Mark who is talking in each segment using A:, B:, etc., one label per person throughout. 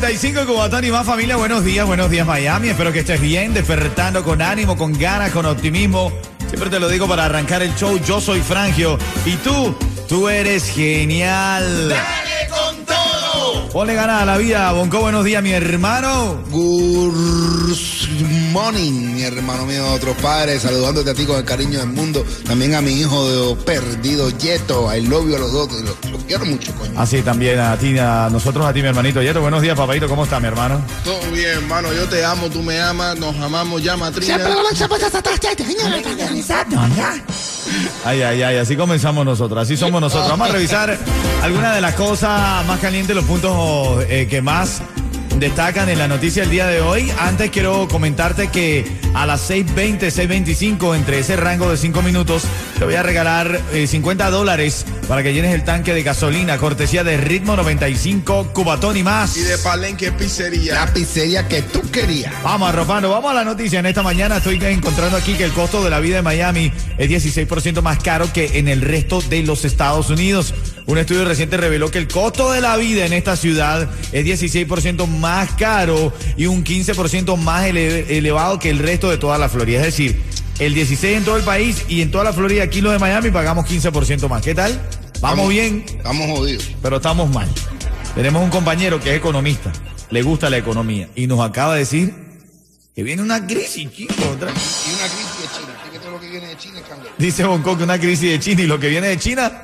A: qué?
B: Ritmo 95, Cubatón y más familia. Buenos días, buenos días Miami. Espero que estés bien, despertando con ánimo, con ganas, con optimismo. Siempre te lo digo para arrancar el show. Yo soy Frangio. Y tú, tú eres genial.
C: ¡Dale!
B: Ponle ganas a la vida. Bonco, buenos días, mi hermano.
A: Good morning, mi hermano mío, otros padres, saludándote a ti con el cariño del mundo. También a mi hijo de perdido, Yeto, I love you a los dos, los, los quiero mucho, coño.
B: Así también a ti, a nosotros, a ti, mi hermanito. Yeto, buenos días, papadito. ¿Cómo está, mi hermano?
D: Todo bien, hermano. Yo te amo, tú me amas, nos amamos ya, matrina.
B: Ay, ay, ay, así comenzamos nosotros, así somos nosotros. Vamos a revisar algunas de las cosas más calientes, los puntos eh, que más destacan en la noticia del día de hoy. Antes quiero comentarte que a las 6.20, 6.25, entre ese rango de 5 minutos, te voy a regalar eh, 50 dólares para que llenes el tanque de gasolina, cortesía de Ritmo 95, Cubatón y más.
D: Y de Palenque Pizzería.
A: La pizzería que tú querías.
B: Vamos, arropando, vamos a la noticia. En esta mañana estoy encontrando aquí que el costo de la vida en Miami es 16% más caro que en el resto de los Estados Unidos. Un estudio reciente reveló que el costo de la vida en esta ciudad es 16% más caro y un 15% más ele- elevado que el resto de toda la Florida. Es decir, el 16 en todo el país y en toda la Florida, aquí los de Miami, pagamos 15% más. ¿Qué tal? Vamos bien,
A: Estamos jodidos.
B: pero estamos mal. Tenemos un compañero que es economista, le gusta la economía y nos acaba de decir que viene una crisis, chico. otra-
A: Y una crisis de China. que todo lo que viene de China es cangrejo.
B: Dice Bonco que una crisis de China y lo que viene de China.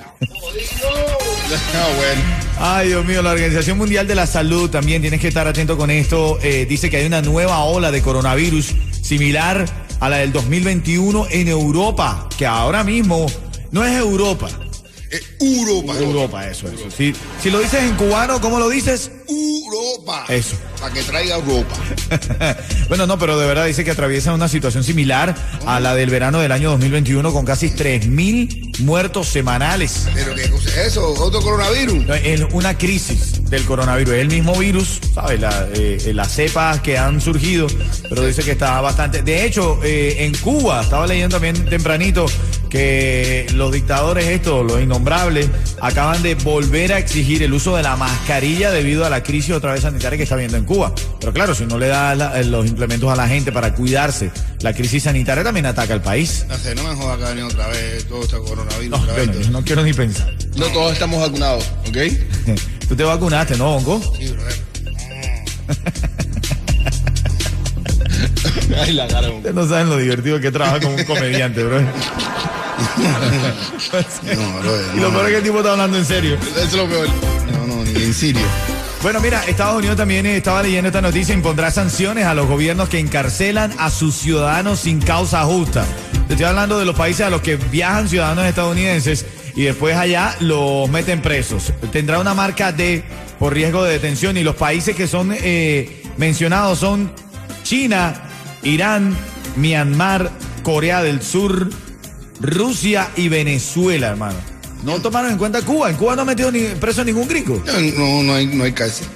D: Ah, bueno.
B: Ay, Dios mío, la Organización Mundial de la Salud también tienes que estar atento con esto. eh, dice que hay una nueva ola de coronavirus similar a la del 2021 en Europa, que ahora mismo no es Europa.
A: Eh, Europa.
B: Europa, eso, eso. Si, si lo dices en cubano, ¿cómo lo dices?
A: Europa.
B: Eso.
A: Para que traiga Europa.
B: bueno, no, pero de verdad dice que atraviesa una situación similar a la del verano del año 2021 con casi 3.000 muertos semanales.
A: Pero qué cosa es eso, otro coronavirus.
B: Es una crisis del coronavirus. Es el mismo virus, ¿sabes? La, eh, las cepas que han surgido, pero dice que está bastante. De hecho, eh, en Cuba, estaba leyendo también tempranito que los dictadores estos, los innombrables, acaban de volver a exigir el uso de la mascarilla debido a la crisis otra vez sanitaria que está habiendo en Cuba. Pero claro, si no le da la- los implementos a la gente para cuidarse, la crisis sanitaria también ataca al país.
A: No sé, no me jodas que ha venido otra vez todo este coronavirus.
B: No,
A: otra vez,
B: yo no,
A: todo.
B: no quiero ni pensar.
D: No todos estamos vacunados, ¿ok?
B: Tú te vacunaste, ¿no, Bongo?
A: Sí, brother.
D: Ay, la cara.
B: Ustedes no saben lo divertido que es trabajar como un comediante, bro.
A: No,
B: Y lo peor es que el tipo está hablando en serio.
D: Eso es lo peor.
A: no, no, ni en serio.
B: Bueno, mira, Estados Unidos también eh, estaba leyendo esta noticia, impondrá sanciones a los gobiernos que encarcelan a sus ciudadanos sin causa justa. Te estoy hablando de los países a los que viajan ciudadanos estadounidenses y después allá los meten presos. Tendrá una marca D por riesgo de detención y los países que son eh, mencionados son China, Irán, Myanmar, Corea del Sur, Rusia y Venezuela, hermano. No tomaron en cuenta Cuba. En Cuba no ha metido ni preso ningún gringo.
A: No, no hay, no hay cárcel.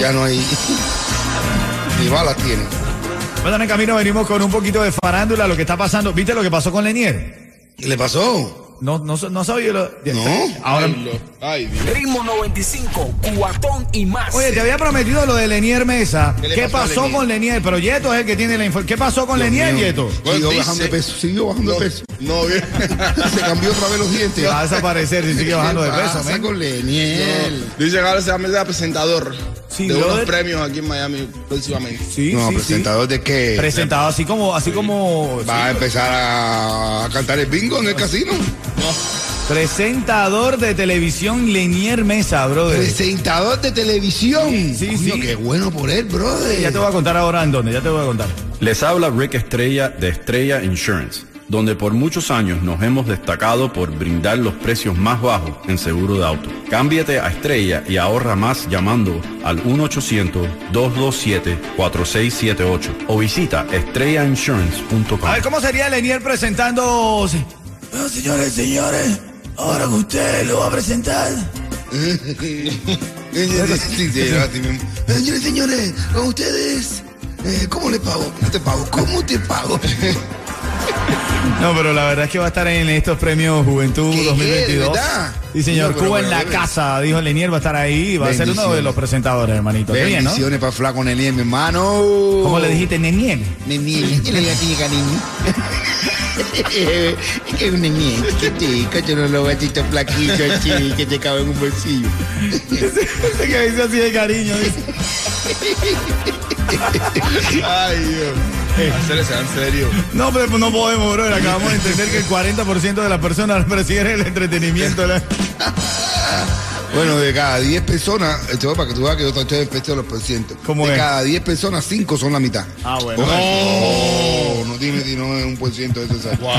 A: Ya no hay. Ni balas tiene.
B: Bueno, en el camino venimos con un poquito de farándula, lo que está pasando. ¿Viste lo que pasó con Lenier?
A: ¿Qué le pasó?
B: No, no, no sabía lo.
A: No.
B: Ahora.
D: Ay, lo- Ay, Dios.
E: Ritmo 95, cuatón y más.
B: Oye, te había prometido lo de Lenier Mesa.
D: ¿Qué le
B: ¿Qué
D: pasó Lenier?
B: con Lenier? Pero Yeto es el que tiene la información. ¿Qué pasó con Lenier,
A: mío.
B: Yeto?
A: Siguió
D: Pues
A: bajando de peso. Siguió bajando de peso.
D: No, bien.
A: Se cambió otra vez los dientes.
B: Va a desaparecer si sigue bajando de
A: ¿Qué
B: peso,
A: con Leniel?
D: Dice que ahora se va a meter a presentador
B: Sí,
D: de unos premios aquí en Miami próximamente.
B: Sí,
A: No,
B: sí, sí.
A: presentador de qué?
B: Presentado así como, así como.
A: Va a empezar a, a cantar el bingo en el casino.
B: Presentador de televisión Lenier Mesa, brother.
A: Presentador de televisión.
B: Sí,
A: Coño,
B: sí.
A: Qué bueno por él, brother.
B: Ya te voy a contar ahora en dónde, ya te voy a contar.
F: Les habla Rick Estrella de Estrella Insurance. donde por muchos años nos hemos destacado por brindar los precios más bajos en seguro de auto. Cámbiate a Estrella y ahorra más llamando al 1-800-227-4678 o visita estrellainsurance.com.
B: A ver, ¿cómo sería Lenier presentándose?
G: Bueno, señores, señores, ahora que usted lo va a presentar.
A: Señores, señores, con ustedes, eh, ¿cómo le pago? ¿Cómo te pago? ¿Cómo te pago?
B: No, pero la verdad es que va a estar en estos premios Juventud
A: ¿Qué?
B: 2022.
A: ¿Verdad?
B: Sí, señor.
A: No,
B: Cuba en la casa, dijo Lenier, va a estar ahí y va a ser uno de los presentadores, hermanito. Bien, ¿no?
A: Para Flaco Nelly, mi hermano.
B: ¿Cómo le dijiste, Nenier?
A: Neni, ¿qué le digo que es un neni, chiquitico, yo no lo gatito flaquito, así, que te cabe en un bolsillo.
B: Ese que dice así de cariño. dice.
D: Ay, Dios. Hacer en serio.
B: No, pero no podemos, bro. Acabamos de entender que el 40% de las personas prefieren el entretenimiento. la-
A: Bueno, de cada 10 personas, esto para que tú veas que yo estoy especial los porcientos.
B: ¿Cómo
A: de
B: es?
A: cada 10 personas, 5 son la mitad.
B: Ah, bueno.
A: Oh, no tiene sino un por ciento de.
D: Wow.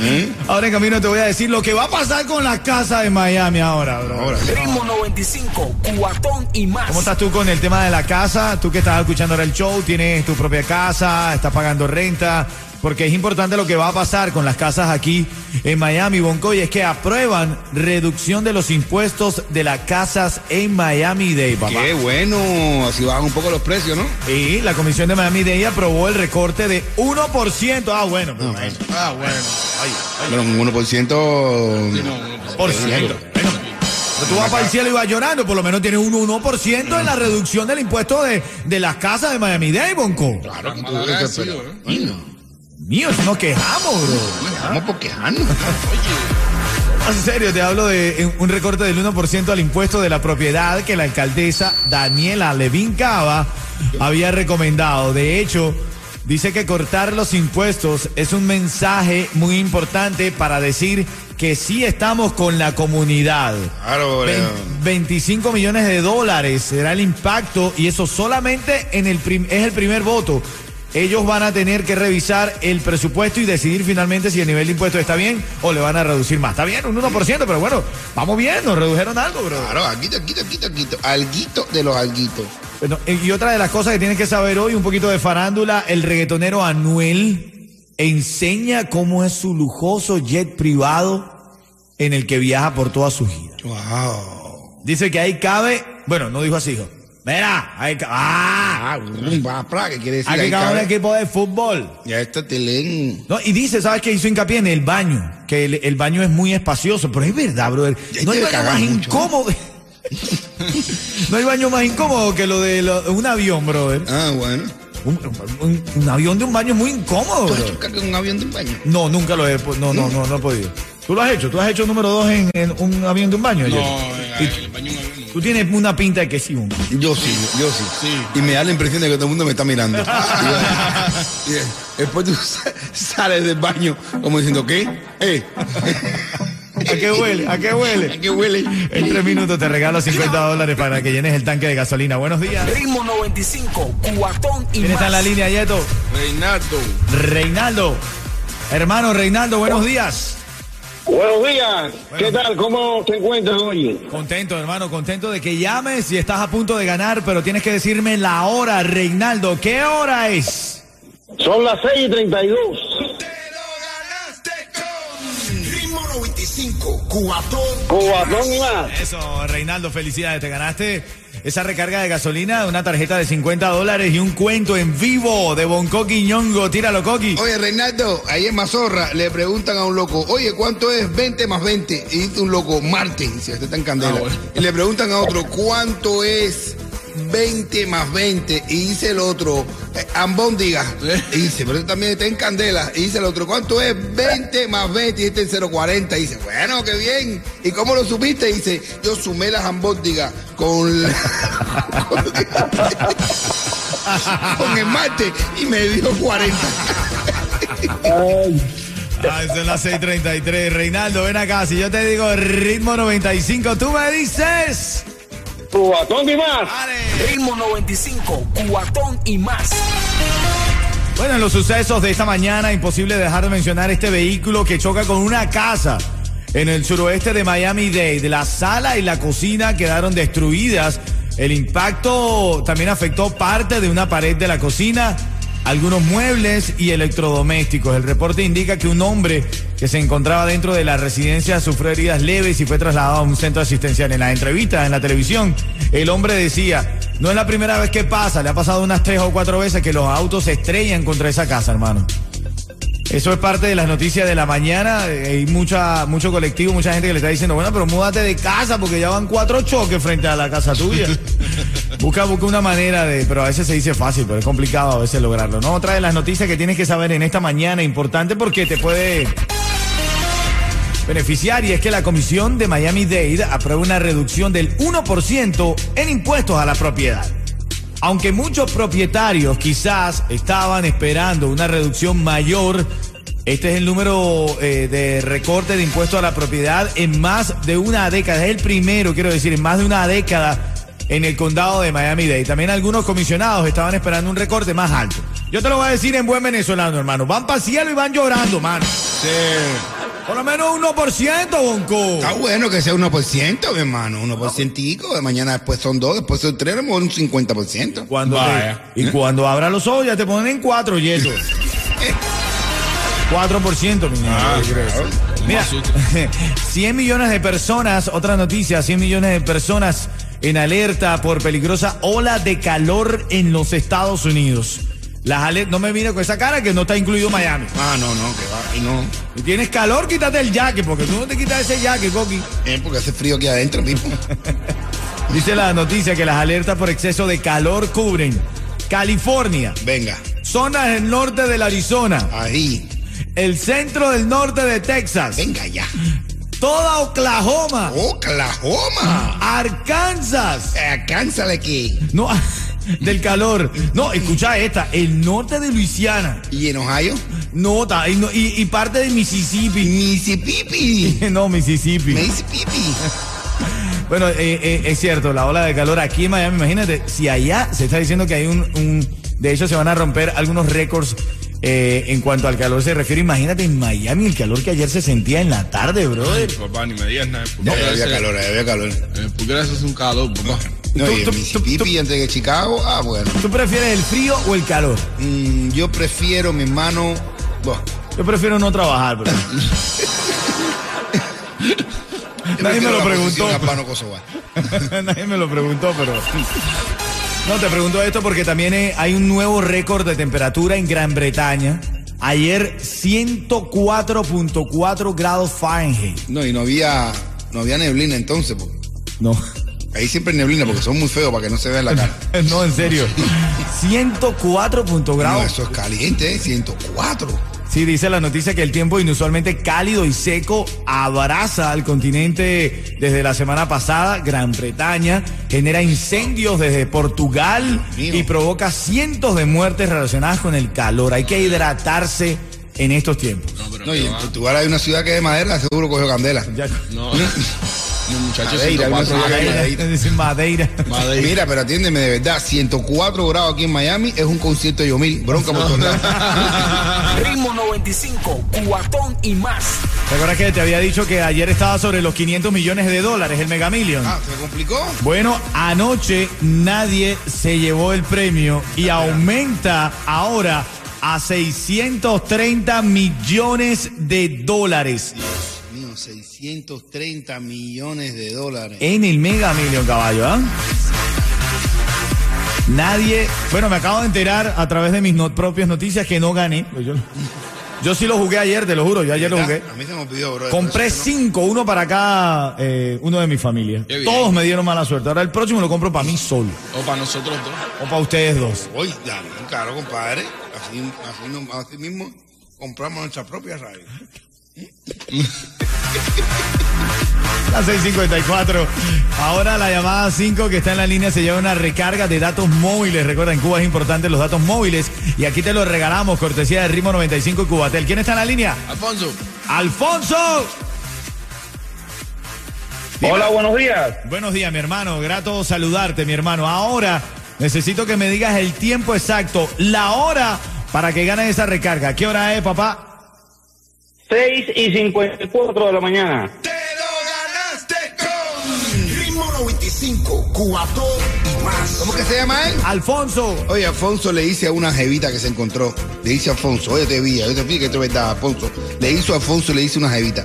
A: ¿Eh?
B: Ahora en camino te voy a decir lo que va a pasar con las casas de Miami ahora, bro.
A: Ahora,
E: Ritmo 95, cuatón y más.
B: ¿Cómo estás tú con el tema de la casa? Tú que estás escuchando ahora el show, tienes tu propia casa, estás pagando renta, porque es importante lo que va a pasar con las casas aquí en Miami, Bonco, y es que aprueban reducción de los impuestos de las casas en Miami-Dade, papá.
A: qué bueno. Así bajan un poco los precios, ¿no?
B: Y la comisión de Miami-Dade aprobó el recorte de 1%. Ah, bueno, pues, bueno.
D: Ah, bueno.
A: Pero un 1%.
D: Sí, no,
B: por ciento. Bueno, pero tú vas para el cielo y vas llorando, por lo menos tienes un 1% en la reducción del impuesto de, de las casas de Miami-Dade, Bonco.
A: Claro,
D: Mal agradecido, ¿eh?
B: Mío, si nos quejamos, bro.
A: vamos por quejarnos.
B: En serio, te hablo de un recorte del 1% al impuesto de la propiedad que la alcaldesa Daniela Levin Cava había recomendado. De hecho, dice que cortar los impuestos es un mensaje muy importante para decir que sí estamos con la comunidad.
A: Claro,
B: Vein-
A: Leo.
B: 25 millones de dólares será el impacto y eso solamente en el es el primer voto. Ellos van a tener que revisar el presupuesto y decidir finalmente si el nivel de impuestos está bien o le van a reducir más. Está bien, un 1%, pero bueno, vamos bien, nos redujeron algo, bro.
A: Claro, alguito, alguito, alguito, alguito. Alguito de los alguitos.
B: Bueno, eh, y otra de las cosas que tienes que saber hoy, un poquito de farándula, el reggaetonero Anuel enseña cómo es su lujoso jet privado en el que viaja por toda su gira.
A: Wow.
B: Dice que ahí cabe, bueno, no dijo así, hijo. Mira, ahí ca- ¡Ah!
A: Ah, ¿qué quiere decir?
B: Aquí
A: Ahí
B: cabe un equipo de fútbol.
A: Ya está te leen.
B: No, y dice, ¿sabes qué hizo hincapié en el baño? Que el, el baño es muy espacioso, pero es verdad, brother. No hay baño más
A: mucho.
B: incómodo. no hay baño más incómodo que lo de lo- un avión, brother.
A: Ah, bueno.
B: Un, un- un avión de un baño es muy incómodo,
A: ¿Tú has hecho caca en un avión de un baño?
B: No, nunca lo he, po- no, no, no, no he podido. ¿Tú lo has hecho? ¿Tú has hecho número dos en, en un avión de un baño?
D: No,
B: ayer?
D: en el baño no.
B: Tú tienes una pinta de que sí, un-
A: Yo sí, yo sí.
D: Sí.
A: Y me da la impresión de que todo el mundo me está mirando. y, y después tú sa- sales del baño como diciendo, ¿qué? ¿Eh?
B: ¿A qué huele? ¿A qué huele?
A: ¿A qué huele?
B: En tres minutos te regalo 50 dólares para que llenes el tanque de gasolina. Buenos días.
E: Ritmo 95, cuatón y
B: ¿Quién está en la línea, Yeto?
D: Reinaldo.
B: Reinaldo. Hermano Reinaldo, buenos días.
H: Buenos días, ¿qué tal? ¿Cómo te encuentras hoy?
B: Contento, hermano, contento de que llames y estás a punto de ganar, pero tienes que decirme la hora, Reinaldo. ¿Qué hora es?
H: Son las 6 y 32.
C: Ritmo 95, cuatón.
H: Cubatón y más.
B: Eso, Reinaldo, felicidades. Te ganaste esa recarga de gasolina, una tarjeta de 50 dólares y un cuento en vivo de Bonco Quiñongo. Tíralo, Coqui.
A: Oye, Reinaldo, ahí en Mazorra le preguntan a un loco, oye, ¿cuánto es 20 más 20? Y dice un loco, Marte, dice, este está en candela.
D: Ah, bueno.
A: Y le preguntan a otro, ¿cuánto es 20 más 20? Y dice el otro, eh, ambóndiga.
D: ¿Eh?
A: Y dice, pero este también está en candela. Y dice el otro, ¿cuánto es 20 más 20? Y este en 040. Y dice, bueno, qué bien. ¿Y cómo lo supiste? Y dice, yo sumé las ambóndigas con, la- con, con el Marte y me dio 40.
B: Ah, son las 6:33. Reinaldo, ven acá. Si yo te digo ritmo 95, tú me dices.
H: Cubatón y más.
B: Dale.
E: Ritmo 95, cuatón y más.
B: Bueno, en los sucesos de esta mañana, imposible dejar de mencionar este vehículo que choca con una casa en el suroeste de Miami-Dade. La sala y la cocina quedaron destruidas. El impacto también afectó parte de una pared de la cocina, algunos muebles y electrodomésticos. El reporte indica que un hombre que se encontraba dentro de la residencia sufrió heridas leves y fue trasladado a un centro asistencial. En la entrevista en la televisión, el hombre decía, no es la primera vez que pasa, le ha pasado unas tres o cuatro veces que los autos se estrellan contra esa casa, hermano. Eso es parte de las noticias de la mañana. Hay mucha, mucho colectivo, mucha gente que le está diciendo, bueno, pero múdate de casa porque ya van cuatro choques frente a la casa tuya. busca, busca una manera de, pero a veces se dice fácil, pero es complicado a veces lograrlo. No, otra de las noticias que tienes que saber en esta mañana, importante porque te puede beneficiar y es que la Comisión de Miami-Dade aprueba una reducción del 1% en impuestos a la propiedad. Aunque muchos propietarios quizás estaban esperando una reducción mayor, este es el número eh, de recorte de impuestos a la propiedad en más de una década. Es el primero, quiero decir, en más de una década en el condado de Miami-Dade. También algunos comisionados estaban esperando un recorte más alto. Yo te lo voy a decir en buen venezolano, hermano. Van para cielo y van llorando, mano.
A: Sí.
B: Por lo menos 1%, Bonco.
A: Está bueno que sea 1%, mi hermano. 1%. De mañana después son 2, después son 3, a lo mejor un 50%.
B: Cuando te-
D: Vaya.
B: y cuando abra los ojos ya te ponen en 4 yetos. 4%, mi niño.
D: Ah.
B: Mira,
D: Más susto.
B: 100 millones de personas, otra noticia, 100 millones de personas en alerta por peligrosa ola de calor en los Estados Unidos. Las no me mires con esa cara que no está incluido Miami.
A: Ah, no, no, que va. Y no.
B: Si tienes calor, quítate el jacket, porque tú no te quitas ese jacket, Coqui.
A: Eh, porque hace frío aquí adentro mismo.
B: Dice la noticia que las alertas por exceso de calor cubren California,
A: Venga,
B: zonas del norte del Arizona,
A: ahí.
B: el centro del norte de Texas,
A: Venga ya.
B: Toda Oklahoma,
A: Oklahoma.
B: Arkansas.
A: Eh, Cánsale aquí.
B: No, del calor. No, escucha esta, el norte de Luisiana.
A: ¿Y en Ohio?
B: No, ta- y, no- y- y parte de Mississippi.
A: Mississippi.
B: No, Mississippi.
A: Mississippi.
B: Bueno, eh, eh, es cierto, la ola de calor aquí en Miami, imagínate, si allá se está diciendo que hay un, un- de hecho se van a romper algunos récords eh, en cuanto al calor se refiere, imagínate en Miami el calor que ayer se sentía en la tarde, brother.
D: Papá, ni me digas nada.
A: Ya
D: Porque
A: había
D: ese-
A: calor, ya había calor.
D: eh, Porque eso es un calor, papá.
A: No,
B: Tú-
A: y en
B: tú- tú-
A: Mississippi antes que Chicago, ah, bueno.
B: ¿Tú prefieres el frío o el calor?
A: Mm, yo prefiero, mi hermano. Bueno,
B: Yo prefiero no trabajar, bro. Nadie me lo preguntó.
A: posición.
B: Nadie me lo preguntó, pero. No, te pregunto esto porque también eh, hay un nuevo récord de temperatura en Gran Bretaña. Ayer 104.4 grados Fahrenheit.
A: No, y no había, no había neblina entonces. po.
B: No,
A: Ahí siempre hay neblina porque son muy feos para que no se vea en la cara.
B: no, en serio. 104 punto
A: No,
B: grados.
A: eso es caliente, ¿eh? 104.
B: Sí, dice la noticia que el tiempo inusualmente cálido y seco abraza al continente desde la semana pasada. Gran Bretaña genera incendios desde Portugal y provoca cientos de muertes relacionadas con el calor. Hay que hidratarse en estos tiempos.
D: No, pero
A: No, y en
D: va.
A: Portugal hay una ciudad que es de madera, seguro cogió candela.
B: Ya-
D: No, no, muchachos,
A: Madeira,
B: Madeira,
A: Madeira.
B: Madeira.
D: Madeira.
A: Mira, pero atiéndeme de verdad, 104 grados aquí en Miami es un concierto de Yomil, bronca por todos lados.
E: Ritmo 95, cuatón y más.
B: ¿Te acuerdas que te había dicho que ayer estaba sobre los 500 millones de dólares el Mega Million?
A: Ah, ¿se complicó?
B: Bueno, anoche nadie se llevó el premio y aumenta ahora a 630 millones de dólares
A: Mío, 630 millones de dólares.
B: en el Mega Million, caballo, ¿ah? Nadie, bueno, me acabo de enterar a través de mis no- propias noticias que no gané. Pues Yo, yo sí lo jugué ayer, te lo juro, yo ayer lo jugué.
A: A mí se me olvidó, bro.
B: Compré cinco, uno para cada eh, uno de mi familia. Todos me dieron mala suerte. Ahora el próximo lo compro para mí solo
D: O para nosotros dos.
B: o para ustedes dos.
A: Oye, ya, claro, compadre. Así, así, así mismo compramos nuestra propia radio.
B: Las 6:54. Ahora la llamada 5 que está en la línea se lleva una recarga de datos móviles. Recuerda, en Cuba es importante los datos móviles. Y aquí te los regalamos, cortesía de Ritmo 95 y Cubatel. ¿Quién está en la línea?
D: Alfonso,
B: ¡Alfonso! Dime.
H: Hola, buenos días.
B: Buenos días, mi hermano. Grato saludarte, mi hermano. Ahora necesito que me digas el tiempo exacto, la hora para que ganen esa recarga. ¿Qué hora es, papá?
H: 6 y 54 de la mañana.
A: ¡Te lo ganaste con...
G: Ritmo 95, cuatón y más.
A: ¿Cómo que se llama él?
B: Alfonso.
A: Oye, Alfonso le dice a una jevita que se encontró, le dice a Alfonso, oye, te vi, yo te vi que esto es verdad, Alfonso. Le hizo a Alfonso, le dice a una jevita,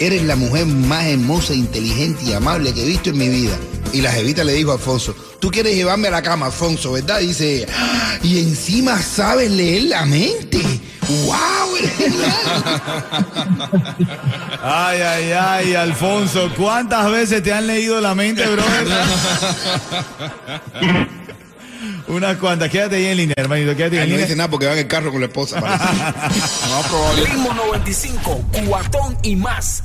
A: eres la mujer más hermosa, inteligente y amable que he visto en mi vida. Y la jevita le dijo a Alfonso, tú quieres llevarme a la cama, Alfonso, ¿verdad? Dice ella, "Ah, y encima sabes leer la mente. ¡Wow! Eres genial".
B: Ay, ay, ay, Alfonso. ¿Cuántas veces te han leído la mente, brother? Unas cuantas. Quédate ahí en línea, hermanito. Quédate ahí en
A: no
B: línea.
A: dice nada porque va en el carro con la esposa. parece.
D: No, probable.
E: Ritmo 95, cuatón y más.